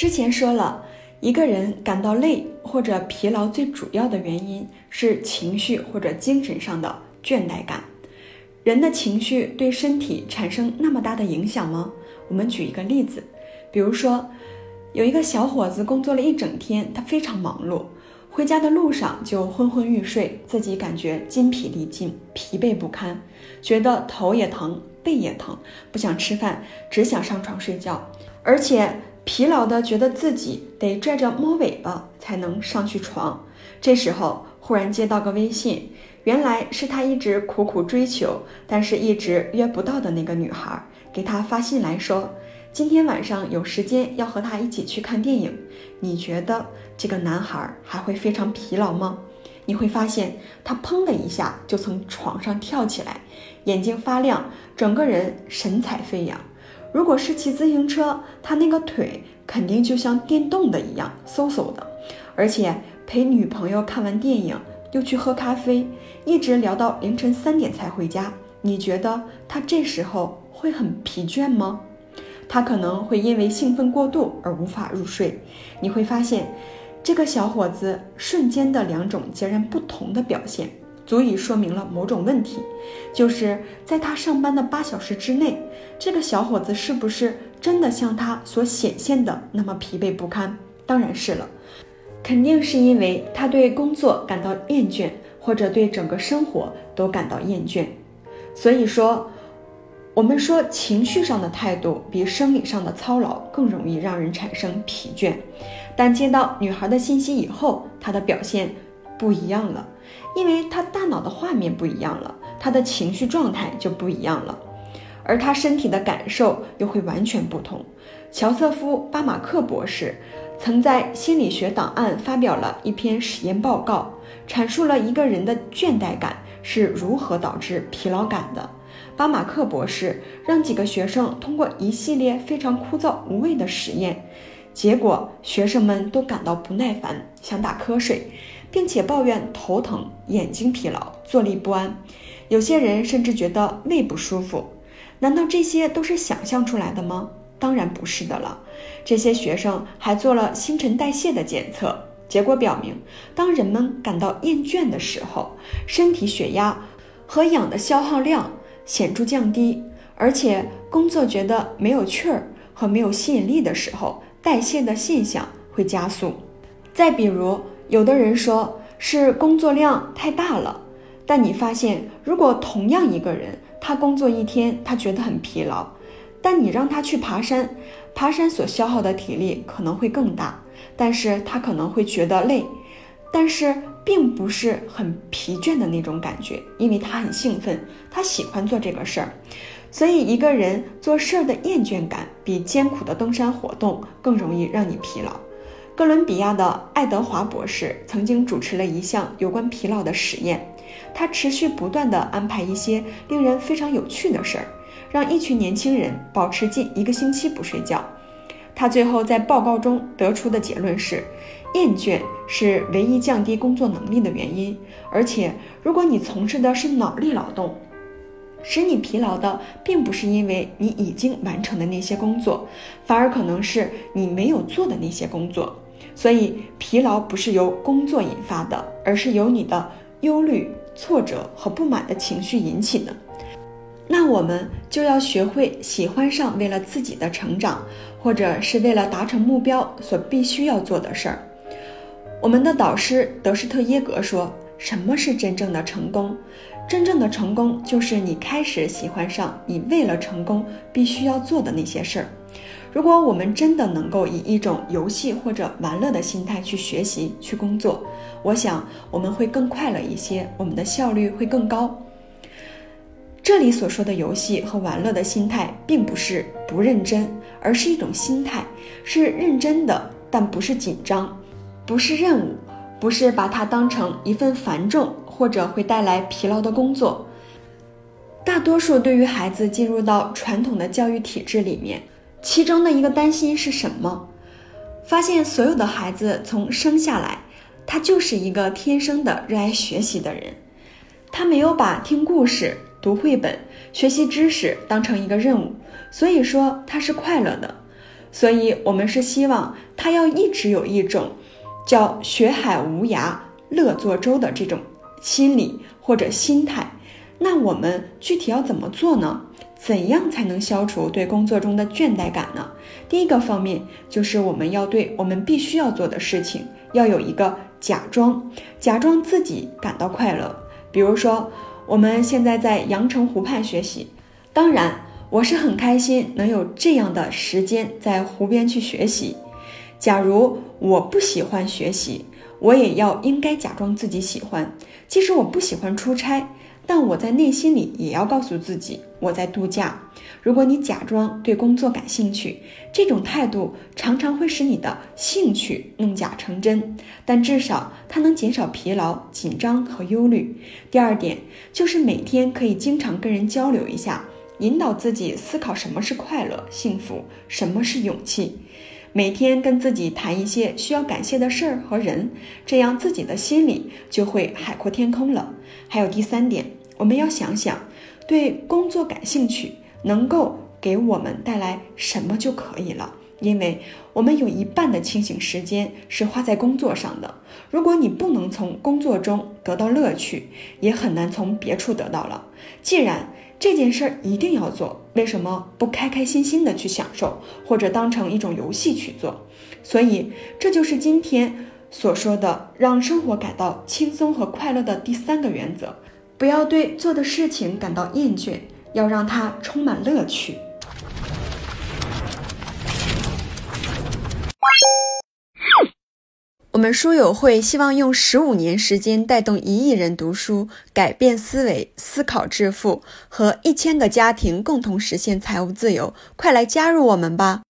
之前说了，一个人感到累或者疲劳，最主要的原因是情绪或者精神上的倦怠感。人的情绪对身体产生那么大的影响吗？我们举一个例子，比如说，有一个小伙子工作了一整天，他非常忙碌，回家的路上就昏昏欲睡，自己感觉筋疲力尽、疲惫不堪，觉得头也疼、背也疼，不想吃饭，只想上床睡觉，而且。疲劳的觉得自己得拽着猫尾巴才能上去床，这时候忽然接到个微信，原来是他一直苦苦追求，但是一直约不到的那个女孩给他发信来说，今天晚上有时间要和他一起去看电影。你觉得这个男孩还会非常疲劳吗？你会发现他砰的一下就从床上跳起来，眼睛发亮，整个人神采飞扬。如果是骑自行车，他那个腿肯定就像电动的一样嗖嗖的，而且陪女朋友看完电影又去喝咖啡，一直聊到凌晨三点才回家。你觉得他这时候会很疲倦吗？他可能会因为兴奋过度而无法入睡。你会发现，这个小伙子瞬间的两种截然不同的表现。足以说明了某种问题，就是在他上班的八小时之内，这个小伙子是不是真的像他所显现的那么疲惫不堪？当然是了，肯定是因为他对工作感到厌倦，或者对整个生活都感到厌倦。所以说，我们说情绪上的态度比生理上的操劳更容易让人产生疲倦。但接到女孩的信息以后，他的表现不一样了。因为他大脑的画面不一样了，他的情绪状态就不一样了，而他身体的感受又会完全不同。乔瑟夫·巴马克博士曾在《心理学档案》发表了一篇实验报告，阐述了一个人的倦怠感是如何导致疲劳感的。巴马克博士让几个学生通过一系列非常枯燥无味的实验，结果学生们都感到不耐烦，想打瞌睡。并且抱怨头疼、眼睛疲劳、坐立不安，有些人甚至觉得胃不舒服。难道这些都是想象出来的吗？当然不是的了。这些学生还做了新陈代谢的检测，结果表明，当人们感到厌倦的时候，身体血压和氧的消耗量显著降低，而且工作觉得没有趣儿和没有吸引力的时候，代谢的现象会加速。再比如。有的人说是工作量太大了，但你发现，如果同样一个人，他工作一天，他觉得很疲劳，但你让他去爬山，爬山所消耗的体力可能会更大，但是他可能会觉得累，但是并不是很疲倦的那种感觉，因为他很兴奋，他喜欢做这个事儿，所以一个人做事儿的厌倦感比艰苦的登山活动更容易让你疲劳。哥伦比亚的爱德华博士曾经主持了一项有关疲劳的实验，他持续不断地安排一些令人非常有趣的事儿，让一群年轻人保持近一个星期不睡觉。他最后在报告中得出的结论是，厌倦是唯一降低工作能力的原因。而且，如果你从事的是脑力劳动，使你疲劳的并不是因为你已经完成的那些工作，反而可能是你没有做的那些工作。所以，疲劳不是由工作引发的，而是由你的忧虑、挫折和不满的情绪引起的。那我们就要学会喜欢上为了自己的成长，或者是为了达成目标所必须要做的事儿。我们的导师德施特耶格说：“什么是真正的成功？真正的成功就是你开始喜欢上你为了成功必须要做的那些事儿。”如果我们真的能够以一种游戏或者玩乐的心态去学习、去工作，我想我们会更快乐一些，我们的效率会更高。这里所说的游戏和玩乐的心态，并不是不认真，而是一种心态，是认真的，但不是紧张，不是任务，不是把它当成一份繁重或者会带来疲劳的工作。大多数对于孩子进入到传统的教育体制里面。其中的一个担心是什么？发现所有的孩子从生下来，他就是一个天生的热爱学习的人，他没有把听故事、读绘本、学习知识当成一个任务，所以说他是快乐的。所以我们是希望他要一直有一种叫“学海无涯乐作舟”的这种心理或者心态。那我们具体要怎么做呢？怎样才能消除对工作中的倦怠感呢？第一个方面就是我们要对我们必须要做的事情要有一个假装，假装自己感到快乐。比如说，我们现在在阳澄湖畔学习，当然我是很开心能有这样的时间在湖边去学习。假如我不喜欢学习，我也要应该假装自己喜欢。即使我不喜欢出差。但我在内心里也要告诉自己，我在度假。如果你假装对工作感兴趣，这种态度常常会使你的兴趣弄假成真，但至少它能减少疲劳、紧张和忧虑。第二点就是每天可以经常跟人交流一下，引导自己思考什么是快乐、幸福，什么是勇气。每天跟自己谈一些需要感谢的事儿和人，这样自己的心里就会海阔天空了。还有第三点。我们要想想，对工作感兴趣，能够给我们带来什么就可以了。因为我们有一半的清醒时间是花在工作上的。如果你不能从工作中得到乐趣，也很难从别处得到了。既然这件事儿一定要做，为什么不开开心心的去享受，或者当成一种游戏去做？所以，这就是今天所说的让生活感到轻松和快乐的第三个原则。不要对做的事情感到厌倦，要让它充满乐趣。我们书友会希望用十五年时间带动一亿人读书，改变思维，思考致富，和一千个家庭共同实现财务自由。快来加入我们吧！